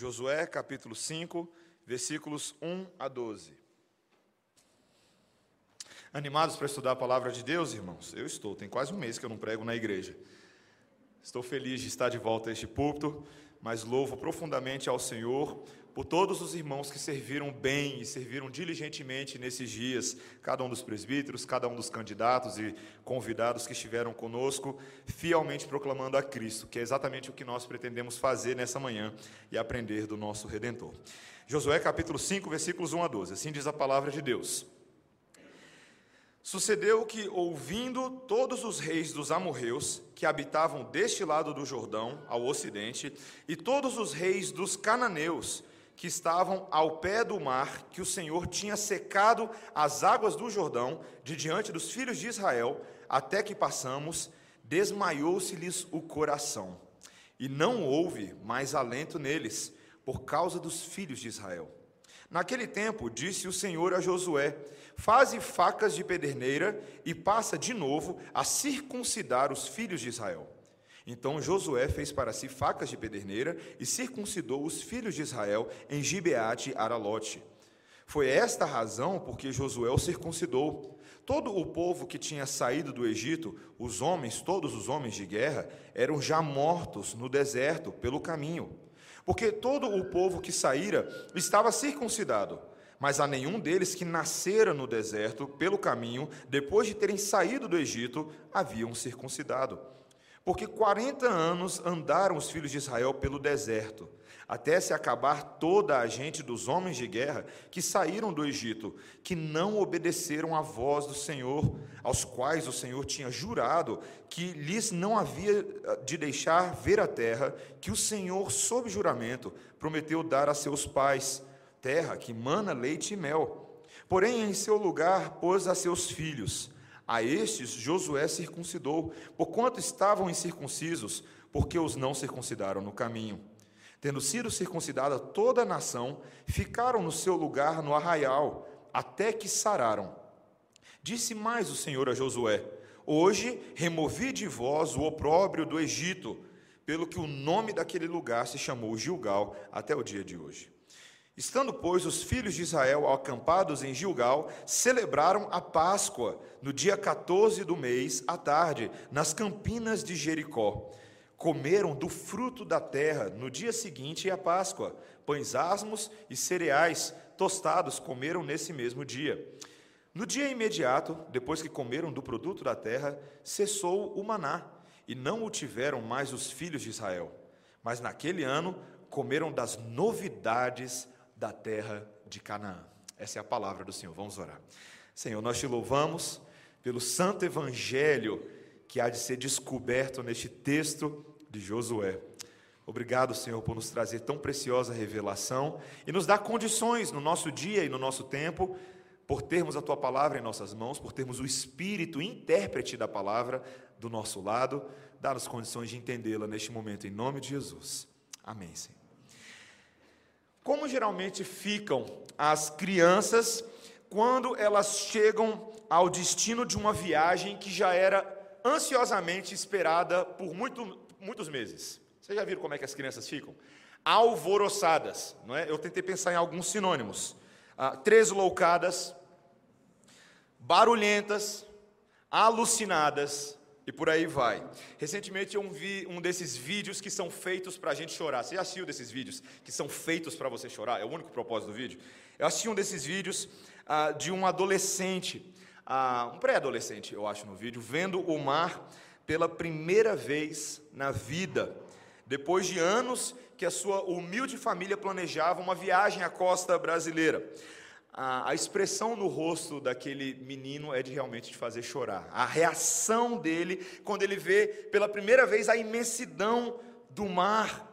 Josué capítulo 5, versículos 1 a 12. Animados para estudar a palavra de Deus, irmãos? Eu estou, tem quase um mês que eu não prego na igreja. Estou feliz de estar de volta a este púlpito, mas louvo profundamente ao Senhor por todos os irmãos que serviram bem e serviram diligentemente nesses dias, cada um dos presbíteros, cada um dos candidatos e convidados que estiveram conosco, fielmente proclamando a Cristo, que é exatamente o que nós pretendemos fazer nessa manhã e aprender do nosso Redentor. Josué capítulo 5, versículos 1 a 12. Assim diz a palavra de Deus. Sucedeu que, ouvindo todos os reis dos amorreus que habitavam deste lado do Jordão, ao ocidente, e todos os reis dos cananeus que estavam ao pé do mar, que o Senhor tinha secado as águas do Jordão de diante dos filhos de Israel, até que passamos, desmaiou-se-lhes o coração, e não houve mais alento neles, por causa dos filhos de Israel. Naquele tempo, disse o Senhor a Josué: Faze facas de pederneira e passa de novo a circuncidar os filhos de Israel. Então Josué fez para si facas de pederneira e circuncidou os filhos de Israel em Gibeate Aralote. Foi esta a razão porque Josué o circuncidou. Todo o povo que tinha saído do Egito, os homens, todos os homens de guerra, eram já mortos no deserto pelo caminho. Porque todo o povo que saíra estava circuncidado, mas a nenhum deles que nascera no deserto pelo caminho, depois de terem saído do Egito, haviam circuncidado. Porque 40 anos andaram os filhos de Israel pelo deserto, até se acabar toda a gente dos homens de guerra que saíram do Egito, que não obedeceram à voz do Senhor, aos quais o Senhor tinha jurado que lhes não havia eh, de deixar ver a terra que o Senhor, sob juramento, prometeu dar a seus pais, terra que mana leite e mel. Porém, em seu lugar pôs a seus filhos a estes Josué circuncidou, porquanto estavam incircuncisos, porque os não circuncidaram no caminho. Tendo sido circuncidada toda a nação, ficaram no seu lugar no arraial, até que sararam. Disse mais o Senhor a Josué: Hoje removi de vós o opróbrio do Egito, pelo que o nome daquele lugar se chamou Gilgal até o dia de hoje. Estando, pois, os filhos de Israel acampados em Gilgal, celebraram a Páscoa no dia 14 do mês, à tarde, nas campinas de Jericó. Comeram do fruto da terra no dia seguinte à Páscoa, pães asmos e cereais tostados comeram nesse mesmo dia. No dia imediato, depois que comeram do produto da terra, cessou o maná, e não o tiveram mais os filhos de Israel. Mas naquele ano comeram das novidades da terra de Canaã. Essa é a palavra do Senhor. Vamos orar. Senhor, nós te louvamos pelo santo evangelho que há de ser descoberto neste texto de Josué. Obrigado, Senhor, por nos trazer tão preciosa revelação e nos dar condições no nosso dia e no nosso tempo, por termos a tua palavra em nossas mãos, por termos o espírito intérprete da palavra do nosso lado, dá-nos condições de entendê-la neste momento, em nome de Jesus. Amém, Senhor. Como geralmente ficam as crianças quando elas chegam ao destino de uma viagem que já era ansiosamente esperada por muito, muitos meses? Vocês já viram como é que as crianças ficam? Alvoroçadas, não é? Eu tentei pensar em alguns sinônimos: ah, tresloucadas, barulhentas, alucinadas, e por aí vai. Recentemente eu vi um desses vídeos que são feitos para a gente chorar. Você já assistiu desses vídeos que são feitos para você chorar? É o único propósito do vídeo. Eu assisti um desses vídeos ah, de um adolescente, ah, um pré-adolescente, eu acho, no vídeo, vendo o mar pela primeira vez na vida. Depois de anos que a sua humilde família planejava uma viagem à costa brasileira a, a, expressão no rosto daquele menino é de realmente de fazer chorar. A reação dele, quando ele vê pela primeira vez a imensidão do mar.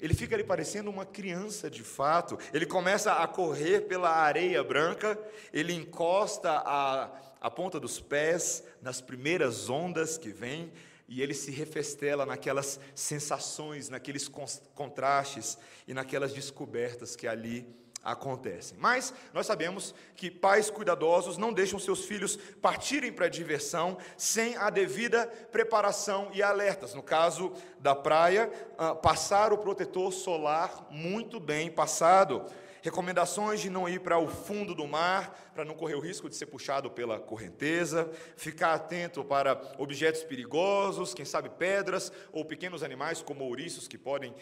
Ele fica ali parecendo uma criança de fato. Ele começa a correr pela areia branca, ele encosta a, a ponta dos pés nas primeiras ondas que vêm, e ele se refestela naquelas sensações, naqueles contrastes e naquelas descobertas que ali acontecem. Mas nós sabemos que pais cuidadosos não deixam seus filhos partirem para a diversão sem a devida preparação e alertas. No caso da praia, ah, passar o protetor solar muito bem passado recomendações de não ir para o fundo do mar, para não correr o risco de ser puxado pela correnteza, ficar atento para objetos perigosos, quem sabe pedras, ou pequenos animais como ouriços que podem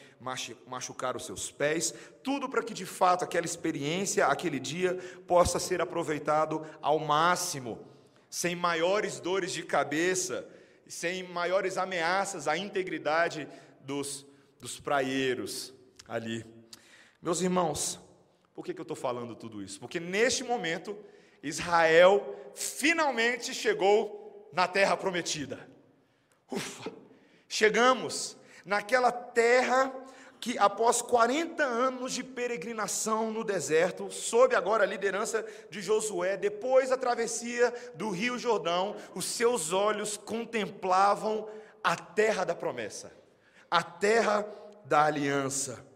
machucar os seus pés, tudo para que de fato aquela experiência, aquele dia, possa ser aproveitado ao máximo, sem maiores dores de cabeça, sem maiores ameaças à integridade dos, dos praieiros ali. Meus irmãos, por que, que eu estou falando tudo isso? Porque neste momento, Israel finalmente chegou na terra prometida. Ufa! Chegamos naquela terra que, após 40 anos de peregrinação no deserto, sob agora a liderança de Josué, depois da travessia do Rio Jordão, os seus olhos contemplavam a terra da promessa, a terra da aliança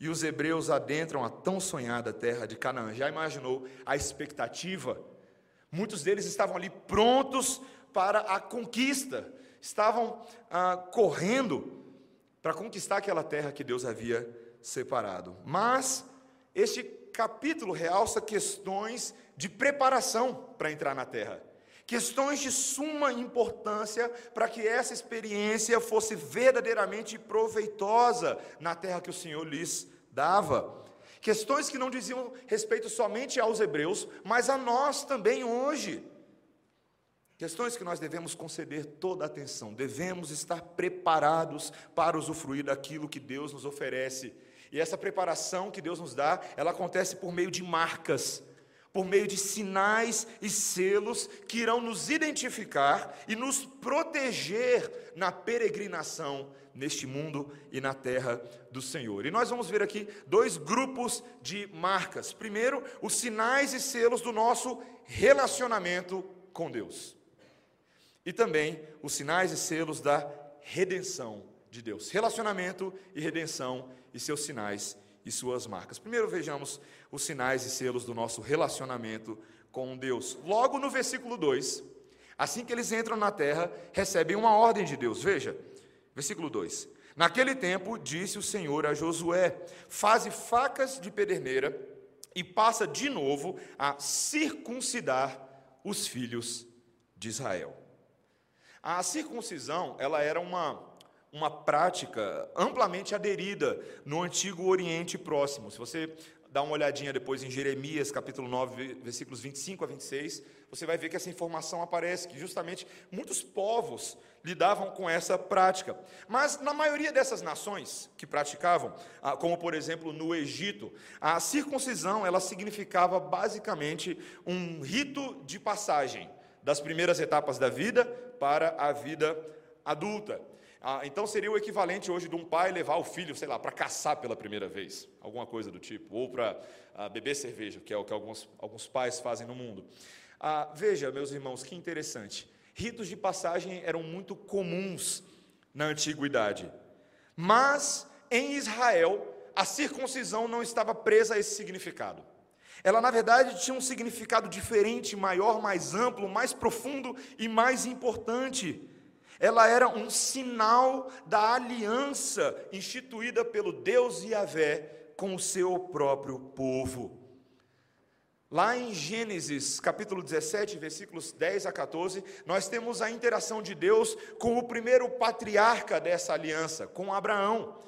e os hebreus adentram a tão sonhada terra de Canaã. Já imaginou a expectativa? Muitos deles estavam ali prontos para a conquista, estavam ah, correndo para conquistar aquela terra que Deus havia separado. Mas este capítulo realça questões de preparação para entrar na terra. Questões de suma importância para que essa experiência fosse verdadeiramente proveitosa na terra que o Senhor lhes dava. Questões que não diziam respeito somente aos hebreus, mas a nós também hoje. Questões que nós devemos conceder toda a atenção, devemos estar preparados para usufruir daquilo que Deus nos oferece. E essa preparação que Deus nos dá, ela acontece por meio de marcas, por meio de sinais e selos que irão nos identificar e nos proteger na peregrinação neste mundo e na terra do Senhor. E nós vamos ver aqui dois grupos de marcas. Primeiro, os sinais e selos do nosso relacionamento com Deus. E também os sinais e selos da redenção de Deus. Relacionamento e redenção e seus sinais e suas marcas. Primeiro vejamos os sinais e selos do nosso relacionamento com Deus. Logo no versículo 2, assim que eles entram na terra, recebem uma ordem de Deus. Veja, versículo 2: Naquele tempo disse o Senhor a Josué: Faze facas de pederneira e passa de novo a circuncidar os filhos de Israel. A circuncisão, ela era uma uma prática amplamente aderida no antigo Oriente Próximo. Se você dá uma olhadinha depois em Jeremias, capítulo 9, versículos 25 a 26, você vai ver que essa informação aparece, que justamente muitos povos lidavam com essa prática. Mas na maioria dessas nações que praticavam, ah, como por exemplo no Egito, a circuncisão ela significava basicamente um rito de passagem das primeiras etapas da vida para a vida adulta. Ah, então seria o equivalente hoje de um pai levar o filho, sei lá, para caçar pela primeira vez, alguma coisa do tipo, ou para ah, beber cerveja, que é o que alguns, alguns pais fazem no mundo. Ah, veja, meus irmãos, que interessante. Ritos de passagem eram muito comuns na antiguidade, mas em Israel a circuncisão não estava presa a esse significado. Ela, na verdade, tinha um significado diferente, maior, mais amplo, mais profundo e mais importante ela era um sinal da aliança instituída pelo Deus Yahvé com o seu próprio povo. Lá em Gênesis, capítulo 17, versículos 10 a 14, nós temos a interação de Deus com o primeiro patriarca dessa aliança, com Abraão.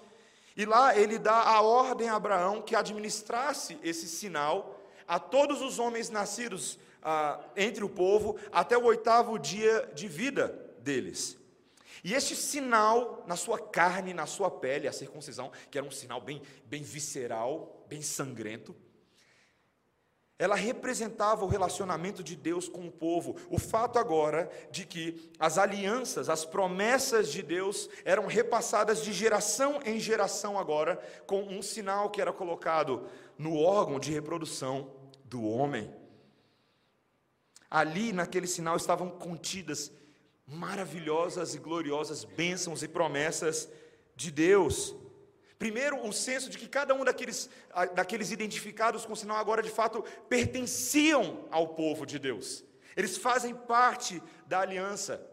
E lá ele dá a ordem a Abraão que administrasse esse sinal a todos os homens nascidos ah, entre o povo até o oitavo dia de vida deles. E este sinal na sua carne, na sua pele, a circuncisão, que era um sinal bem, bem visceral, bem sangrento, ela representava o relacionamento de Deus com o povo. O fato agora de que as alianças, as promessas de Deus eram repassadas de geração em geração agora, com um sinal que era colocado no órgão de reprodução do homem. Ali, naquele sinal, estavam contidas maravilhosas e gloriosas bênçãos e promessas de Deus. Primeiro, o senso de que cada um daqueles, daqueles identificados com o sinal agora de fato pertenciam ao povo de Deus. Eles fazem parte da aliança.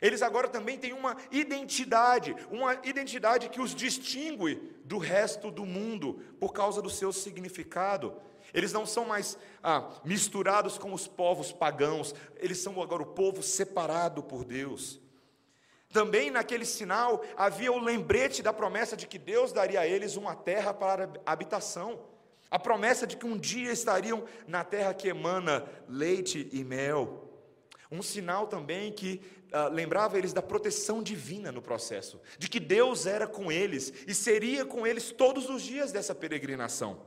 Eles agora também têm uma identidade, uma identidade que os distingue do resto do mundo por causa do seu significado. Eles não são mais ah, misturados com os povos pagãos, eles são agora o povo separado por Deus. Também naquele sinal havia o lembrete da promessa de que Deus daria a eles uma terra para habitação. A promessa de que um dia estariam na terra que emana leite e mel. Um sinal também que uh, lembrava eles da proteção divina no processo, de que Deus era com eles e seria com eles todos os dias dessa peregrinação,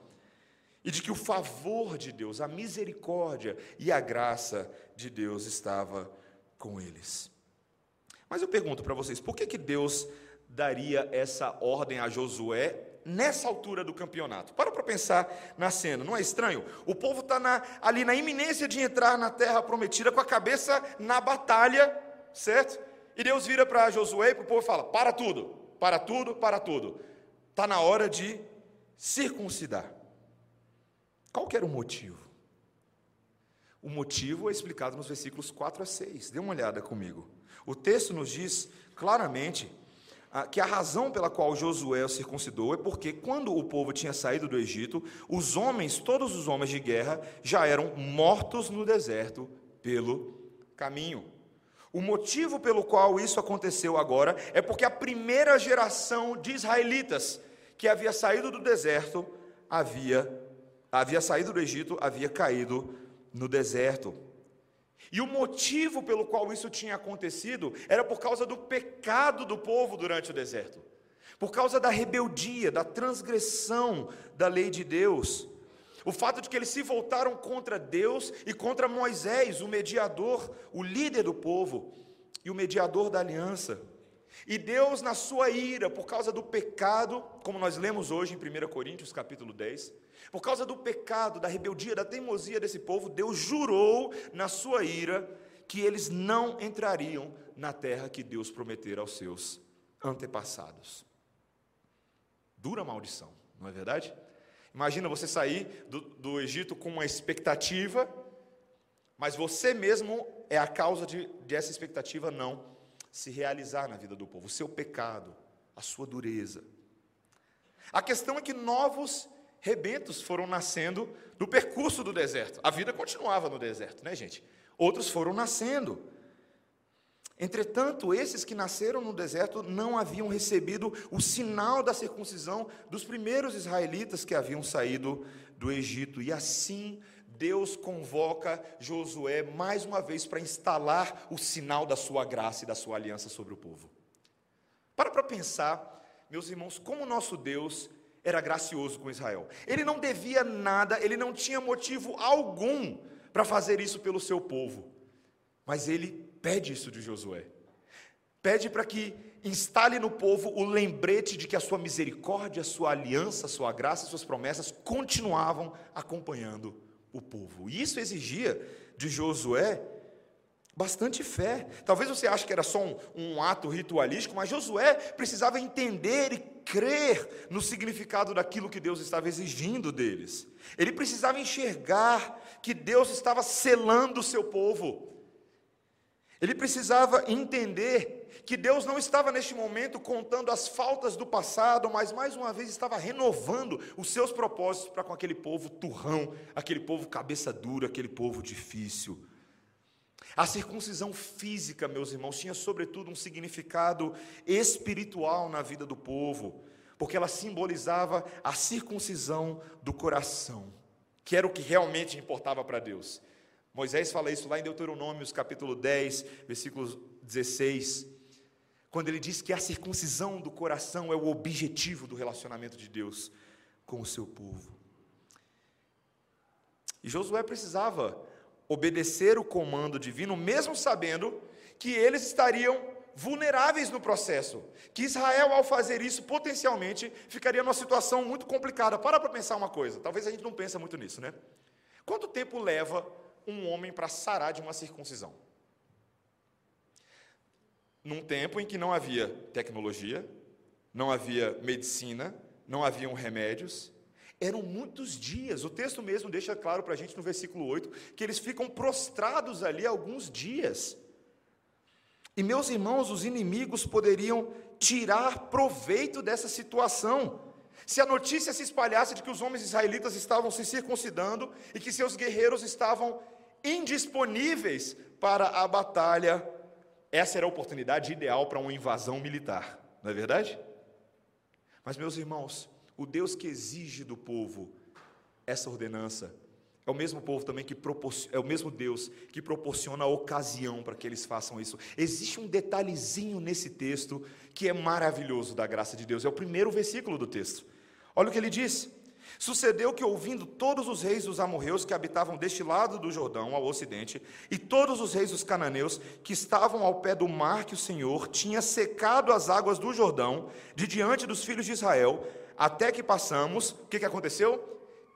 e de que o favor de Deus, a misericórdia e a graça de Deus estava com eles. Mas eu pergunto para vocês, por que, que Deus daria essa ordem a Josué nessa altura do campeonato. Para para pensar na cena, não é estranho? O povo está ali na iminência de entrar na terra prometida com a cabeça na batalha, certo? E Deus vira para Josué e para o povo e fala: para tudo, para tudo, para tudo. Está na hora de circuncidar. Qual que era o motivo? O motivo é explicado nos versículos 4 a 6. Dê uma olhada comigo. O texto nos diz claramente que a razão pela qual Josué o circuncidou é porque, quando o povo tinha saído do Egito, os homens, todos os homens de guerra, já eram mortos no deserto pelo caminho. O motivo pelo qual isso aconteceu agora é porque a primeira geração de israelitas que havia saído do deserto havia havia saído do Egito, havia caído no deserto. E o motivo pelo qual isso tinha acontecido era por causa do pecado do povo durante o deserto, por causa da rebeldia, da transgressão da lei de Deus. O fato de que eles se voltaram contra Deus e contra Moisés, o mediador, o líder do povo e o mediador da aliança. E Deus, na sua ira, por causa do pecado, como nós lemos hoje em 1 Coríntios capítulo 10, por causa do pecado, da rebeldia, da teimosia desse povo, Deus jurou na sua ira que eles não entrariam na terra que Deus prometera aos seus antepassados. Dura maldição, não é verdade? Imagina você sair do, do Egito com uma expectativa, mas você mesmo é a causa de, de essa expectativa não se realizar na vida do povo, o seu pecado, a sua dureza. A questão é que novos rebentos foram nascendo no percurso do deserto. A vida continuava no deserto, né, gente? Outros foram nascendo. Entretanto, esses que nasceram no deserto não haviam recebido o sinal da circuncisão dos primeiros israelitas que haviam saído do Egito. E assim, Deus convoca Josué mais uma vez para instalar o sinal da sua graça e da sua aliança sobre o povo. Para para pensar, meus irmãos, como nosso Deus era gracioso com Israel. Ele não devia nada, ele não tinha motivo algum para fazer isso pelo seu povo. Mas ele pede isso de Josué. Pede para que instale no povo o lembrete de que a sua misericórdia, a sua aliança, a sua graça, as suas promessas continuavam acompanhando o povo. E isso exigia de Josué bastante fé. Talvez você ache que era só um, um, ato ritualístico, mas Josué precisava entender e crer no significado daquilo que Deus estava exigindo deles. Ele precisava enxergar que Deus estava selando o seu povo. Ele precisava entender que Deus não estava neste momento contando as faltas do passado, mas mais uma vez estava renovando os seus propósitos para com aquele povo turrão, aquele povo cabeça dura, aquele povo difícil. A circuncisão física, meus irmãos, tinha sobretudo um significado espiritual na vida do povo, porque ela simbolizava a circuncisão do coração, que era o que realmente importava para Deus. Moisés fala isso lá em Deuteronômios capítulo 10, versículo 16, quando ele diz que a circuncisão do coração é o objetivo do relacionamento de Deus com o seu povo. E Josué precisava obedecer o comando divino, mesmo sabendo que eles estariam vulneráveis no processo. Que Israel, ao fazer isso, potencialmente ficaria numa situação muito complicada. Para para pensar uma coisa, talvez a gente não pense muito nisso, né? Quanto tempo leva um homem para sarar de uma circuncisão? Num tempo em que não havia tecnologia, não havia medicina, não haviam remédios, eram muitos dias. O texto mesmo deixa claro para a gente no versículo 8 que eles ficam prostrados ali alguns dias. E meus irmãos, os inimigos poderiam tirar proveito dessa situação. Se a notícia se espalhasse de que os homens israelitas estavam se circuncidando e que seus guerreiros estavam indisponíveis para a batalha, essa era a oportunidade ideal para uma invasão militar, não é verdade? Mas, meus irmãos, o Deus que exige do povo essa ordenança é o mesmo povo também que é o mesmo Deus que proporciona a ocasião para que eles façam isso. Existe um detalhezinho nesse texto que é maravilhoso da graça de Deus. É o primeiro versículo do texto. Olha o que ele diz: Sucedeu que, ouvindo todos os reis dos amorreus que habitavam deste lado do Jordão, ao ocidente, e todos os reis dos cananeus que estavam ao pé do mar que o Senhor tinha secado as águas do Jordão, de diante dos filhos de Israel, até que passamos, o que, que aconteceu?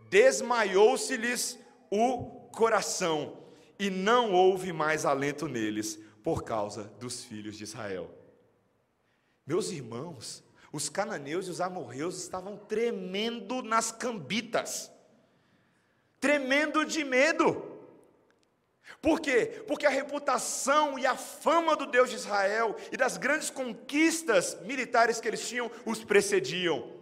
desmaiou-se-lhes o coração, e não houve mais alento neles, por causa dos filhos de Israel. Meus irmãos, os cananeus e os amorreus estavam tremendo nas cambitas, tremendo de medo. Por quê? Porque a reputação e a fama do Deus de Israel e das grandes conquistas militares que eles tinham os precediam.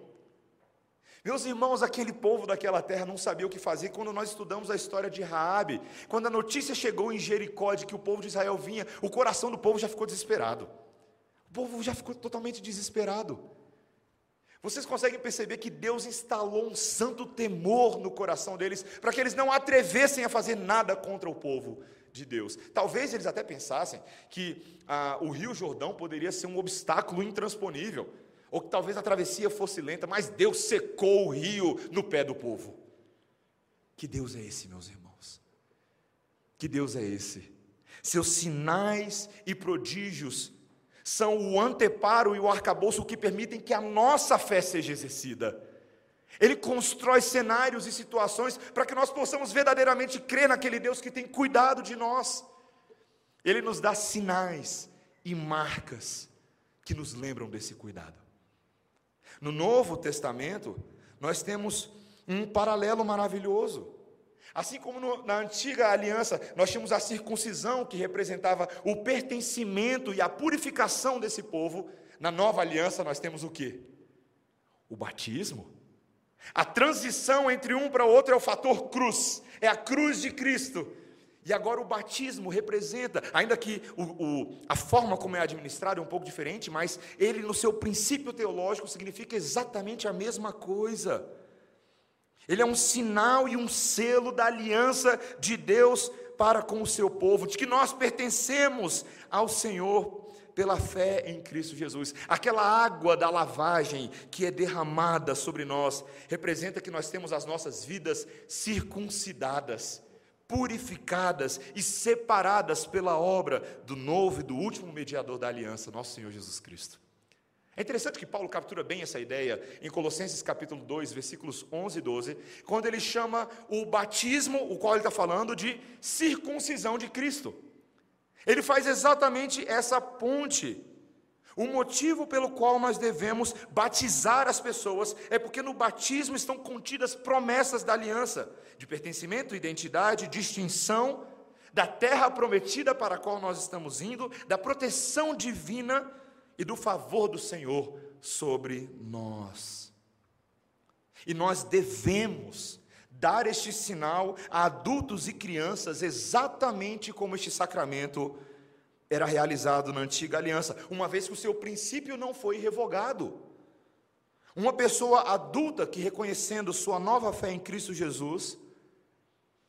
Meus irmãos, aquele povo daquela terra não sabia o que fazer. Quando nós estudamos a história de Raabe, quando a notícia chegou em Jericó de que o povo de Israel vinha, o coração do povo já ficou desesperado. O povo já ficou totalmente desesperado. Vocês conseguem perceber que Deus instalou um santo temor no coração deles para que eles não atrevessem a fazer nada contra o povo de Deus. Talvez eles até pensassem que ah, o Rio Jordão poderia ser um obstáculo intransponível ou que talvez a travessia fosse lenta, mas Deus secou o rio no pé do povo. Que Deus é esse, meus irmãos? Que Deus é esse? Seus sinais e prodígios são o anteparo e o arcabouço que permitem que a nossa fé seja exercida. Ele constrói cenários e situações para que nós possamos verdadeiramente crer naquele Deus que tem cuidado de nós. Ele nos dá sinais e marcas que nos lembram desse cuidado. No Novo Testamento, nós temos um paralelo maravilhoso. Assim como no, na antiga aliança, nós tínhamos a circuncisão, que representava o pertencimento e a purificação desse povo, na nova aliança nós temos o que? O batismo. A transição entre um para o outro é o fator cruz, é a cruz de Cristo. E agora o batismo representa, ainda que o, o, a forma como é administrado é um pouco diferente, mas ele, no seu princípio teológico, significa exatamente a mesma coisa. Ele é um sinal e um selo da aliança de Deus para com o seu povo, de que nós pertencemos ao Senhor pela fé em Cristo Jesus. Aquela água da lavagem que é derramada sobre nós representa que nós temos as nossas vidas circuncidadas purificadas e separadas pela obra do novo e do último mediador da aliança, nosso Senhor Jesus Cristo. É interessante que Paulo captura bem essa ideia em Colossenses capítulo 2, versículos 11 e 12, quando ele chama o batismo, o qual ele está falando, de circuncisão de Cristo. Ele faz exatamente essa ponte o motivo pelo qual nós devemos batizar as pessoas é porque no batismo estão contidas promessas da aliança, de pertencimento, identidade, distinção, da terra prometida para a qual nós estamos indo, da proteção divina e do favor do Senhor sobre nós. E nós devemos dar este sinal a adultos e crianças exatamente como este sacramento era realizado na antiga aliança, uma vez que o seu princípio não foi revogado. Uma pessoa adulta que reconhecendo sua nova fé em Cristo Jesus,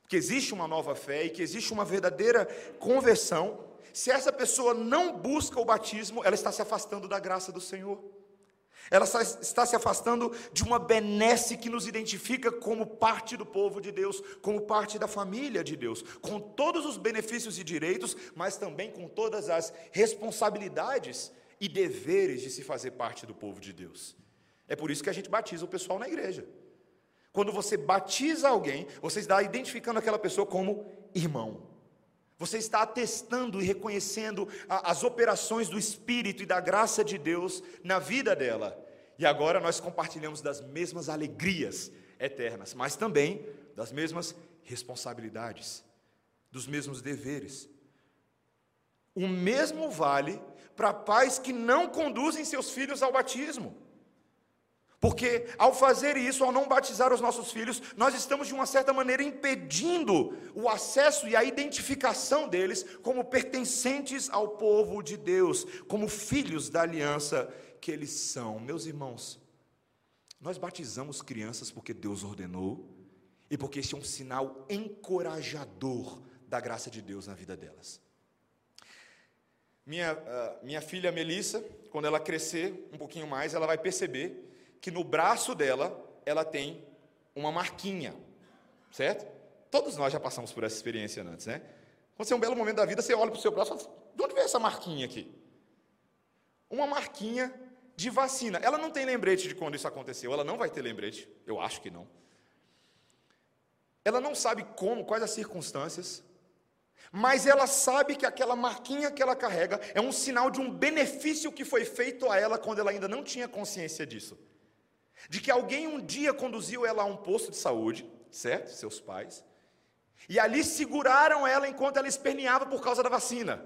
que existe uma nova fé e que existe uma verdadeira conversão, se essa pessoa não busca o batismo, ela está se afastando da graça do Senhor. Ela está se afastando de uma benesse que nos identifica como parte do povo de Deus, como parte da família de Deus, com todos os benefícios e direitos, mas também com todas as responsabilidades e deveres de se fazer parte do povo de Deus. É por isso que a gente batiza o pessoal na igreja. Quando você batiza alguém, você está identificando aquela pessoa como irmão. Você está atestando e reconhecendo a, as operações do Espírito e da graça de Deus na vida dela. E agora nós compartilhamos das mesmas alegrias eternas, mas também das mesmas responsabilidades, dos mesmos deveres. O mesmo vale para pais que não conduzem seus filhos ao batismo. Porque ao fazer isso, ao não batizar os nossos filhos, nós estamos de uma certa maneira impedindo o acesso e a identificação deles como pertencentes ao povo de Deus, como filhos da aliança que eles são. Meus irmãos, nós batizamos crianças porque Deus ordenou e porque este é um sinal encorajador da graça de Deus na vida delas. Minha, uh, minha filha Melissa, quando ela crescer um pouquinho mais, ela vai perceber que no braço dela ela tem uma marquinha, certo? Todos nós já passamos por essa experiência antes, né? Quando você é um belo momento da vida, você olha para o seu braço e fala, de onde veio essa marquinha aqui? Uma marquinha de vacina. Ela não tem lembrete de quando isso aconteceu, ela não vai ter lembrete, eu acho que não. Ela não sabe como, quais as circunstâncias, mas ela sabe que aquela marquinha que ela carrega é um sinal de um benefício que foi feito a ela quando ela ainda não tinha consciência disso de que alguém um dia conduziu ela a um posto de saúde, certo? Seus pais, e ali seguraram ela enquanto ela esperneava por causa da vacina.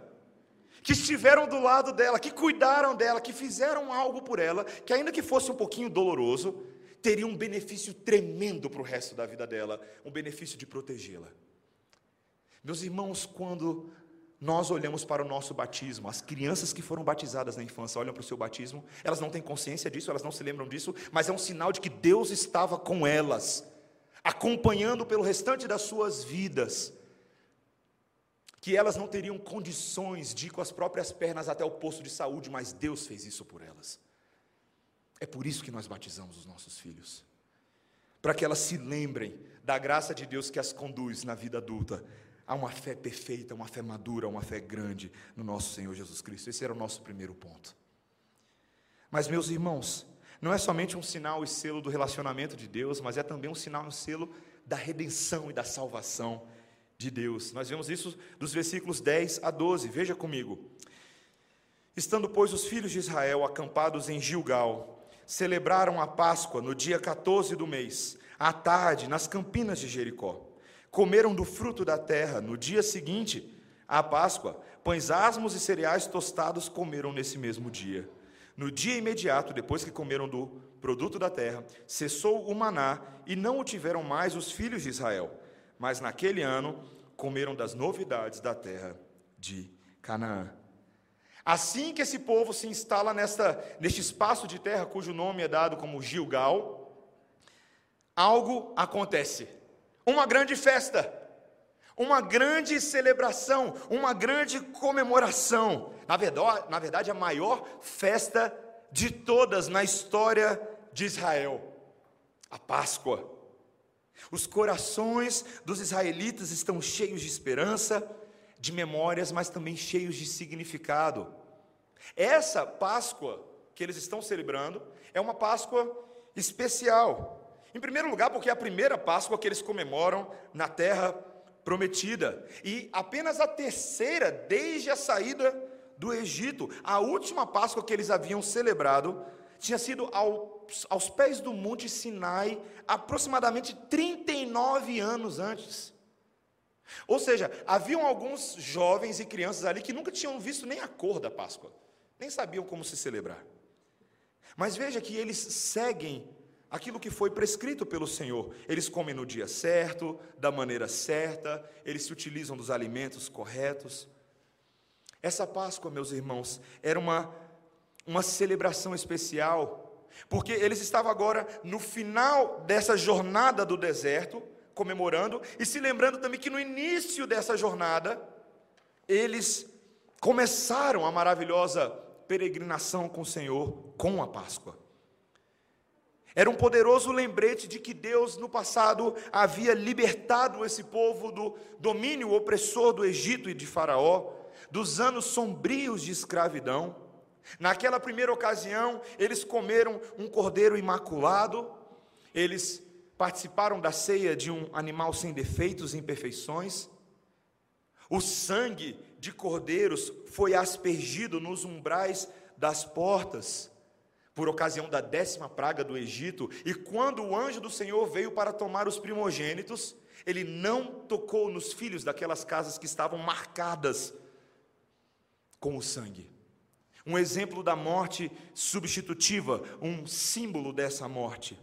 Que estiveram do lado dela, que cuidaram dela, que fizeram algo por ela, que ainda que fosse um pouquinho doloroso, teria um benefício tremendo para o resto da vida dela, um benefício de protegê-la. Meus irmãos, quando nós olhamos para o nosso batismo, as crianças que foram batizadas na infância olham para o seu batismo, elas não têm consciência disso, elas não se lembram disso, mas é um sinal de que Deus estava com elas, acompanhando pelo restante das suas vidas, que elas não teriam condições de ir com as próprias pernas até o posto de saúde, mas Deus fez isso por elas. É por isso que nós batizamos os nossos filhos, para que elas se lembrem da graça de Deus que as conduz na vida adulta, Há uma fé perfeita, uma fé madura, uma fé grande no nosso Senhor Jesus Cristo. Esse era o nosso primeiro ponto. Mas, meus irmãos, não é somente um sinal e selo do relacionamento de Deus, mas é também um sinal e um selo da redenção e da salvação de Deus. Nós vemos isso dos versículos 10 a 12. Veja comigo. Estando, pois, os filhos de Israel acampados em Gilgal, celebraram a Páscoa no dia 14 do mês, à tarde, nas campinas de Jericó comeram do fruto da terra. No dia seguinte, à Páscoa, pães asmos e cereais tostados comeram nesse mesmo dia. No dia imediato, depois que comeram do produto da terra, cessou o maná e não o tiveram mais os filhos de Israel. Mas naquele ano comeram das novidades da terra de Canaã. Assim que esse povo se instala nesta, neste espaço de terra cujo nome é dado como Gilgal, algo acontece uma grande festa, uma grande celebração, uma grande comemoração. Na verdade, na verdade, a maior festa de todas na história de Israel a Páscoa. Os corações dos israelitas estão cheios de esperança, de memórias, mas também cheios de significado. Essa Páscoa que eles estão celebrando é uma Páscoa especial. Em primeiro lugar, porque é a primeira Páscoa que eles comemoram na terra prometida, e apenas a terceira desde a saída do Egito. A última Páscoa que eles haviam celebrado tinha sido aos, aos pés do Monte Sinai, aproximadamente 39 anos antes. Ou seja, haviam alguns jovens e crianças ali que nunca tinham visto nem a cor da Páscoa, nem sabiam como se celebrar. Mas veja que eles seguem aquilo que foi prescrito pelo Senhor. Eles comem no dia certo, da maneira certa, eles se utilizam dos alimentos corretos. Essa Páscoa, meus irmãos, era uma, uma celebração especial, porque eles estavam agora no final dessa jornada do deserto, comemorando e se lembrando também que no início dessa jornada, eles começaram a maravilhosa peregrinação com o Senhor com a Páscoa. Era um poderoso lembrete de que Deus, no passado, havia libertado esse povo do domínio opressor do Egito e de Faraó, dos anos sombrios de escravidão. Naquela primeira ocasião, eles comeram um cordeiro imaculado, eles participaram da ceia de um animal sem defeitos e imperfeições. O sangue de cordeiros foi aspergido nos umbrais das portas por ocasião da décima praga do Egito, e quando o anjo do Senhor veio para tomar os primogênitos, ele não tocou nos filhos daquelas casas que estavam marcadas com o sangue. Um exemplo da morte substitutiva, um símbolo dessa morte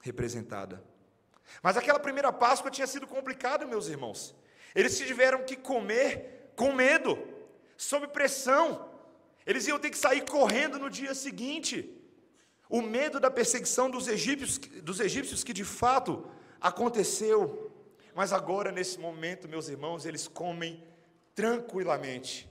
representada. Mas aquela primeira Páscoa tinha sido complicada, meus irmãos. Eles tiveram que comer com medo, sob pressão. Eles iam ter que sair correndo no dia seguinte. O medo da perseguição dos egípcios, dos egípcios que de fato aconteceu. Mas agora, nesse momento, meus irmãos, eles comem tranquilamente,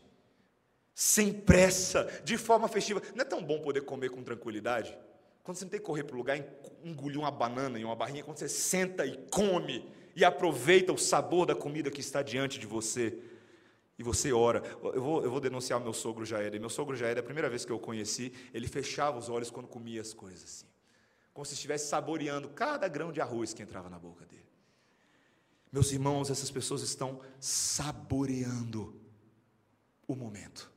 sem pressa, de forma festiva. Não é tão bom poder comer com tranquilidade? Quando você não tem que correr para o lugar, engolir uma banana em uma barrinha, quando você senta e come e aproveita o sabor da comida que está diante de você. Você ora. Eu vou, eu vou denunciar meu sogro Jair. Meu sogro Jair, a primeira vez que eu o conheci, ele fechava os olhos quando comia as coisas assim. Como se estivesse saboreando cada grão de arroz que entrava na boca dele. Meus irmãos, essas pessoas estão saboreando o momento.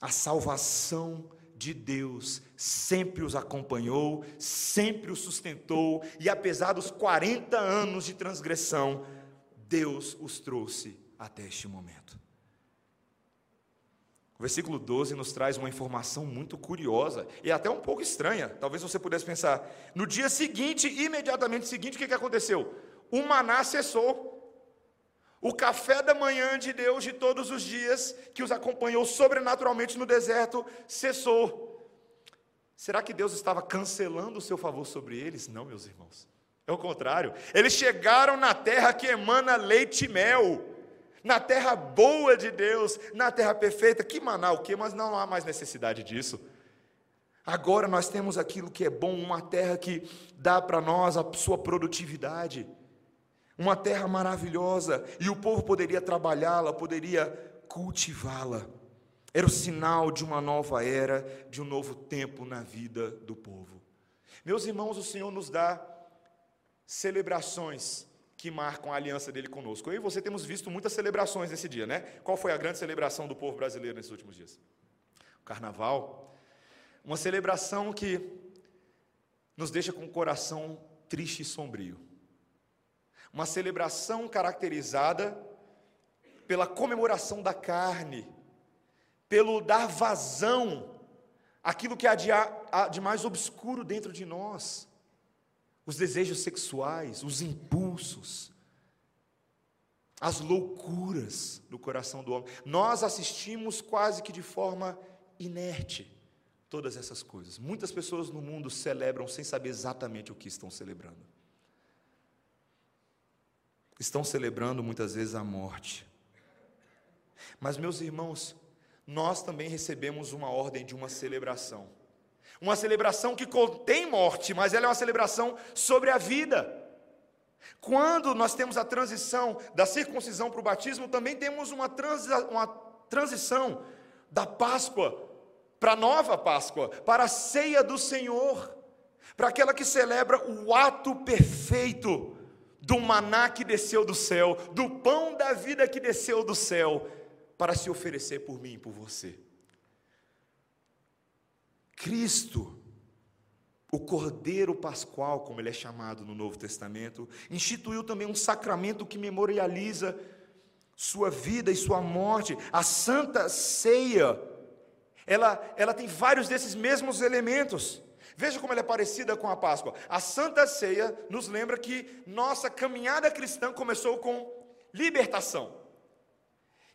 A salvação de Deus sempre os acompanhou, sempre os sustentou, e apesar dos 40 anos de transgressão, Deus os trouxe até este momento. O versículo 12 nos traz uma informação muito curiosa e até um pouco estranha. Talvez você pudesse pensar: no dia seguinte, imediatamente seguinte, o que, aconteceu? O maná cessou. O café da manhã de Deus de todos os dias, que os acompanhou sobrenaturalmente no deserto, cessou. Será que Deus estava cancelando o seu favor sobre eles? Não, meus irmãos. É o contrário. Eles chegaram na terra que emana leite e mel, na terra boa de Deus, na terra perfeita. Que maná o quê? Mas não há mais necessidade disso. Agora nós temos aquilo que é bom, uma terra que dá para nós a sua produtividade uma terra maravilhosa, e o povo poderia trabalhá-la, poderia cultivá-la. Era o sinal de uma nova era, de um novo tempo na vida do povo. Meus irmãos, o Senhor nos dá celebrações que marcam a aliança dele conosco. Eu e você temos visto muitas celebrações nesse dia, né? Qual foi a grande celebração do povo brasileiro nesses últimos dias? O carnaval. Uma celebração que nos deixa com o coração triste e sombrio uma celebração caracterizada pela comemoração da carne, pelo dar vazão àquilo que há de, há de mais obscuro dentro de nós, os desejos sexuais, os impulsos, as loucuras do coração do homem. Nós assistimos quase que de forma inerte todas essas coisas. Muitas pessoas no mundo celebram sem saber exatamente o que estão celebrando estão celebrando muitas vezes a morte. Mas, meus irmãos, nós também recebemos uma ordem de uma celebração. Uma celebração que contém morte, mas ela é uma celebração sobre a vida. Quando nós temos a transição da circuncisão para o batismo, também temos uma, uma transição da Páscoa para a nova Páscoa, para a ceia do Senhor, para aquela que celebra o ato perfeito do maná que desceu do céu, do pão da vida que desceu do céu, para se oferecer por mim e por você. Cristo, o Cordeiro Pascual, como ele é chamado no Novo Testamento, instituiu também um sacramento que memorializa sua vida e sua morte, a Santa Ceia. Ela, ela tem vários desses mesmos elementos. Veja como ela é parecida com a Páscoa. A Santa Ceia nos lembra que nossa caminhada cristã começou com libertação.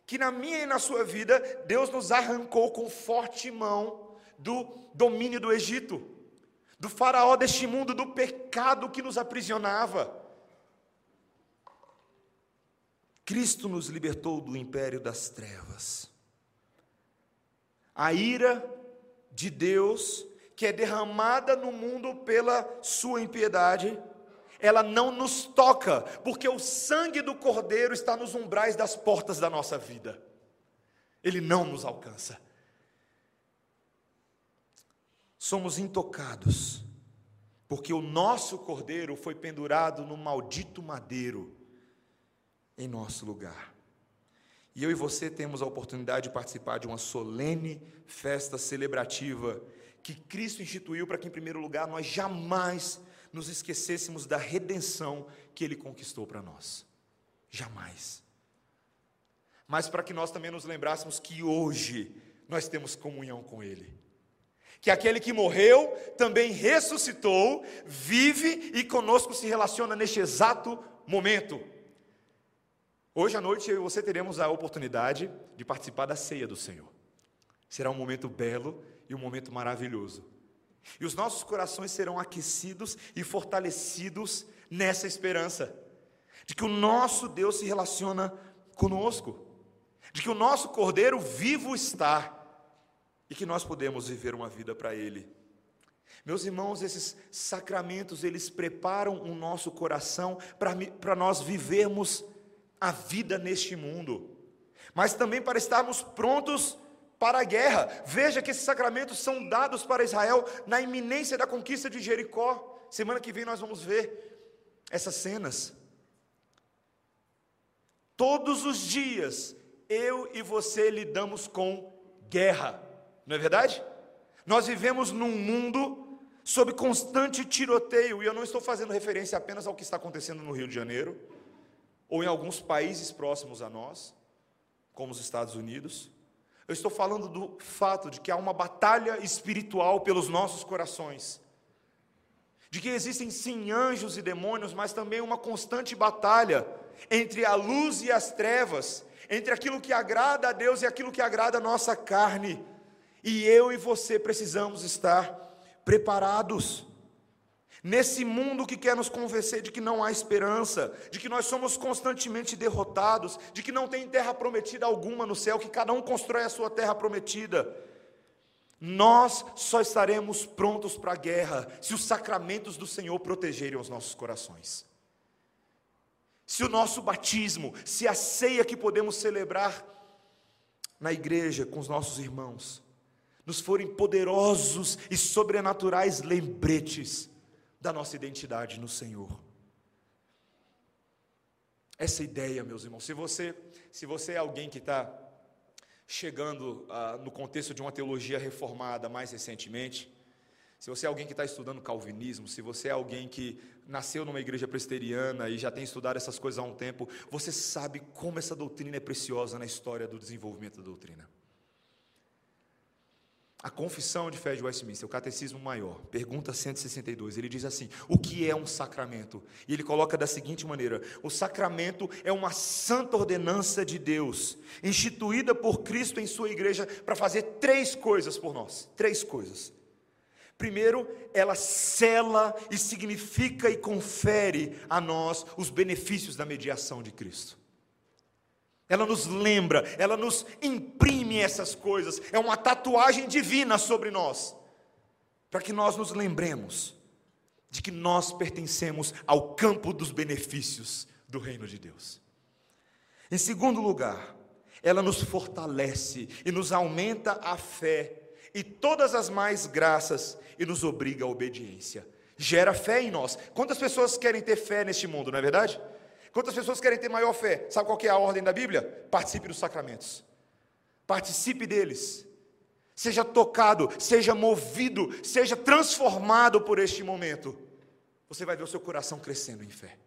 Que na minha e na sua vida, Deus nos arrancou com forte mão do domínio do Egito, do faraó deste mundo, do pecado que nos aprisionava. Cristo nos libertou do império das trevas. A ira de Deus que é derramada no mundo pela sua impiedade, ela não nos toca, porque o sangue do Cordeiro está nos umbrais das portas da nossa vida, ele não nos alcança. Somos intocados, porque o nosso Cordeiro foi pendurado no maldito madeiro, em nosso lugar. E eu e você temos a oportunidade de participar de uma solene festa celebrativa que Cristo instituiu para que, em primeiro lugar, nós jamais nos esquecêssemos da redenção que Ele conquistou para nós. Jamais. Mas para que nós também nos lembrássemos que hoje nós temos comunhão com Ele. Que aquele que morreu também ressuscitou, vive e conosco se relaciona neste exato momento. Hoje à noite eu e você teremos a oportunidade de participar da ceia do Senhor. Será um momento belo e um momento maravilhoso. E os nossos corações serão aquecidos e fortalecidos nessa esperança de que o nosso Deus se relaciona conosco, de que o nosso Cordeiro vivo está e que nós podemos viver uma vida para Ele. Meus irmãos, esses sacramentos, eles preparam o nosso coração para nós vivermos a vida neste mundo, mas também para estarmos prontos para a guerra. Veja que esses sacramentos são dados para Israel na iminência da conquista de Jericó. Semana que vem nós vamos ver essas cenas. Todos os dias, eu e você lidamos com guerra, não é verdade? Nós vivemos num mundo sob constante tiroteio, e eu não estou fazendo referência apenas ao que está acontecendo no Rio de Janeiro, ou em alguns países próximos a nós, como os Estados Unidos. Eu estou falando do fato de que há uma batalha espiritual pelos nossos corações. De que existem sim anjos e demônios, mas também uma constante batalha entre a luz e as trevas, entre aquilo que agrada a Deus e aquilo que agrada a nossa carne. E eu e você precisamos estar preparados. Nesse mundo que quer nos convencer de que não há esperança, de que nós somos constantemente derrotados, de que não tem terra prometida alguma no céu, que cada um constrói a sua terra prometida, nós só estaremos prontos para a guerra se os sacramentos do Senhor protegerem os nossos corações. Se o nosso batismo, se a ceia que podemos celebrar na igreja com os nossos irmãos, nos forem poderosos e sobrenaturais lembretes da nossa identidade no Senhor. Essa ideia, meus irmãos, se você, se você é alguém que está chegando ah, no contexto de uma teologia reformada mais recentemente, se você é alguém que está estudando calvinismo, se você é alguém que nasceu numa igreja presbiteriana e já tem estudado essas coisas há um tempo, você sabe como essa doutrina é preciosa na história do desenvolvimento da doutrina. A Confissão de Fé de Westminster, o Catecismo Maior, pergunta 162, ele diz assim: O que é um sacramento? E ele coloca da seguinte maneira: O sacramento é uma santa ordenança de Deus, instituída por Cristo em sua igreja para fazer três coisas por nós. Três coisas. Primeiro, ela cela e significa e confere a nós os benefícios da mediação de Cristo ela nos lembra, ela nos imprime essas coisas, é uma tatuagem divina sobre nós, para que nós nos lembremos de que nós pertencemos ao campo dos benefícios do reino de Deus. Em segundo lugar, ela nos fortalece e nos aumenta a fé e todas as mais graças e nos obriga à obediência. Gera fé em nós. Quantas pessoas querem ter fé neste mundo, não é verdade? Quantas pessoas querem ter maior fé? Sabe qual é a ordem da Bíblia? Participe dos sacramentos. Participe deles. Seja tocado, seja movido, seja transformado por este momento. Você vai ver o seu coração crescendo em fé.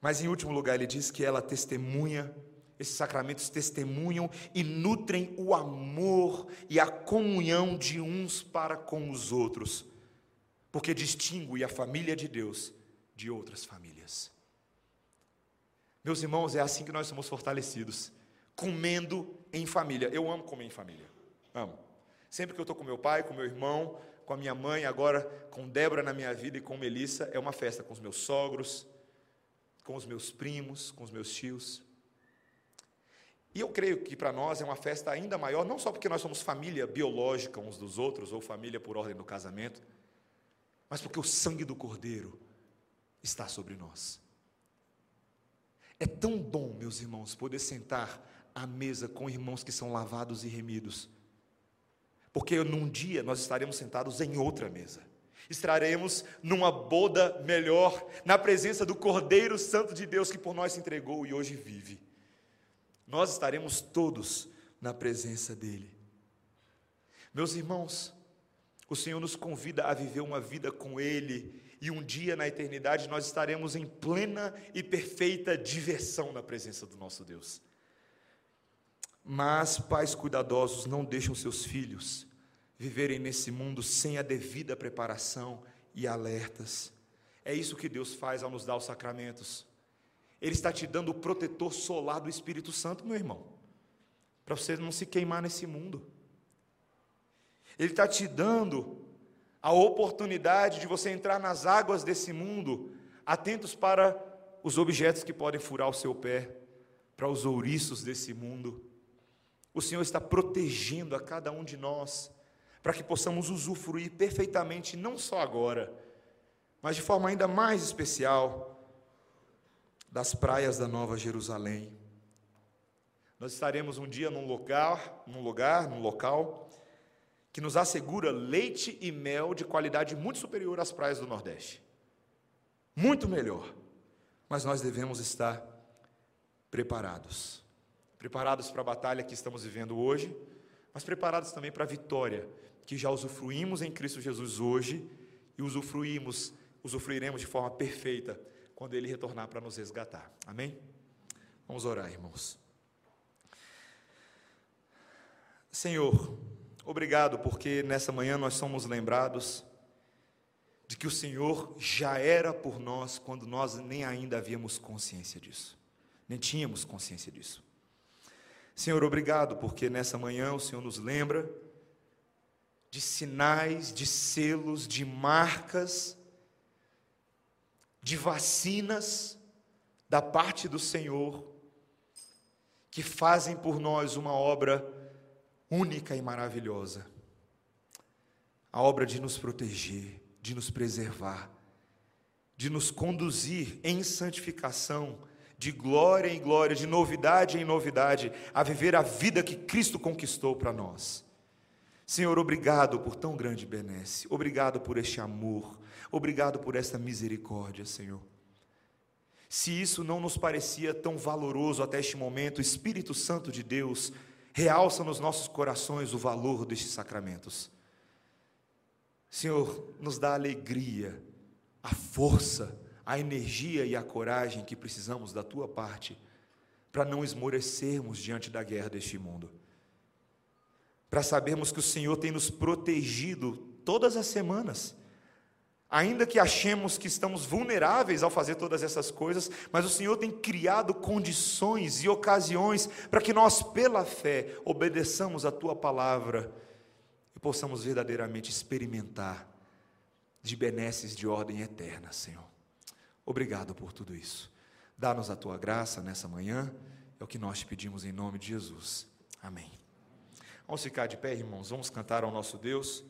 Mas em último lugar, ele diz que ela testemunha, esses sacramentos testemunham e nutrem o amor e a comunhão de uns para com os outros, porque distingue a família de Deus de outras famílias. Meus irmãos, é assim que nós somos fortalecidos, comendo em família. Eu amo comer em família, amo. Sempre que eu estou com meu pai, com meu irmão, com a minha mãe, agora com Débora na minha vida e com Melissa, é uma festa com os meus sogros, com os meus primos, com os meus tios. E eu creio que para nós é uma festa ainda maior, não só porque nós somos família biológica uns dos outros, ou família por ordem do casamento, mas porque o sangue do Cordeiro está sobre nós. É tão bom, meus irmãos, poder sentar à mesa com irmãos que são lavados e remidos, porque num dia nós estaremos sentados em outra mesa, estaremos numa boda melhor, na presença do Cordeiro Santo de Deus que por nós se entregou e hoje vive. Nós estaremos todos na presença dEle. Meus irmãos, o Senhor nos convida a viver uma vida com Ele, e um dia na eternidade nós estaremos em plena e perfeita diversão na presença do nosso Deus. Mas pais cuidadosos não deixam seus filhos viverem nesse mundo sem a devida preparação e alertas. É isso que Deus faz ao nos dar os sacramentos. Ele está te dando o protetor solar do Espírito Santo, meu irmão, para você não se queimar nesse mundo. Ele está te dando a oportunidade de você entrar nas águas desse mundo, atentos para os objetos que podem furar o seu pé, para os ouriços desse mundo. O Senhor está protegendo a cada um de nós, para que possamos usufruir perfeitamente, não só agora, mas de forma ainda mais especial, das praias da Nova Jerusalém. Nós estaremos um dia num lugar, num lugar, num local que nos assegura leite e mel de qualidade muito superior às praias do Nordeste. Muito melhor. Mas nós devemos estar preparados. Preparados para a batalha que estamos vivendo hoje, mas preparados também para a vitória que já usufruímos em Cristo Jesus hoje e usufruímos, usufruiremos de forma perfeita quando ele retornar para nos resgatar. Amém? Vamos orar, irmãos. Senhor, obrigado porque nessa manhã nós somos lembrados de que o Senhor já era por nós quando nós nem ainda havíamos consciência disso, nem tínhamos consciência disso. Senhor, obrigado porque nessa manhã o Senhor nos lembra de sinais, de selos, de marcas de vacinas da parte do Senhor, que fazem por nós uma obra única e maravilhosa a obra de nos proteger, de nos preservar, de nos conduzir em santificação, de glória em glória, de novidade em novidade, a viver a vida que Cristo conquistou para nós. Senhor, obrigado por tão grande benesse, obrigado por este amor, Obrigado por esta misericórdia, Senhor. Se isso não nos parecia tão valoroso até este momento, Espírito Santo de Deus realça nos nossos corações o valor destes sacramentos. Senhor, nos dá a alegria, a força, a energia e a coragem que precisamos da tua parte para não esmorecermos diante da guerra deste mundo. Para sabermos que o Senhor tem nos protegido todas as semanas Ainda que achemos que estamos vulneráveis ao fazer todas essas coisas, mas o Senhor tem criado condições e ocasiões para que nós, pela fé, obedeçamos a tua palavra e possamos verdadeiramente experimentar de benesses de ordem eterna, Senhor. Obrigado por tudo isso. Dá-nos a tua graça nessa manhã, é o que nós te pedimos em nome de Jesus. Amém. Vamos ficar de pé, irmãos, vamos cantar ao nosso Deus.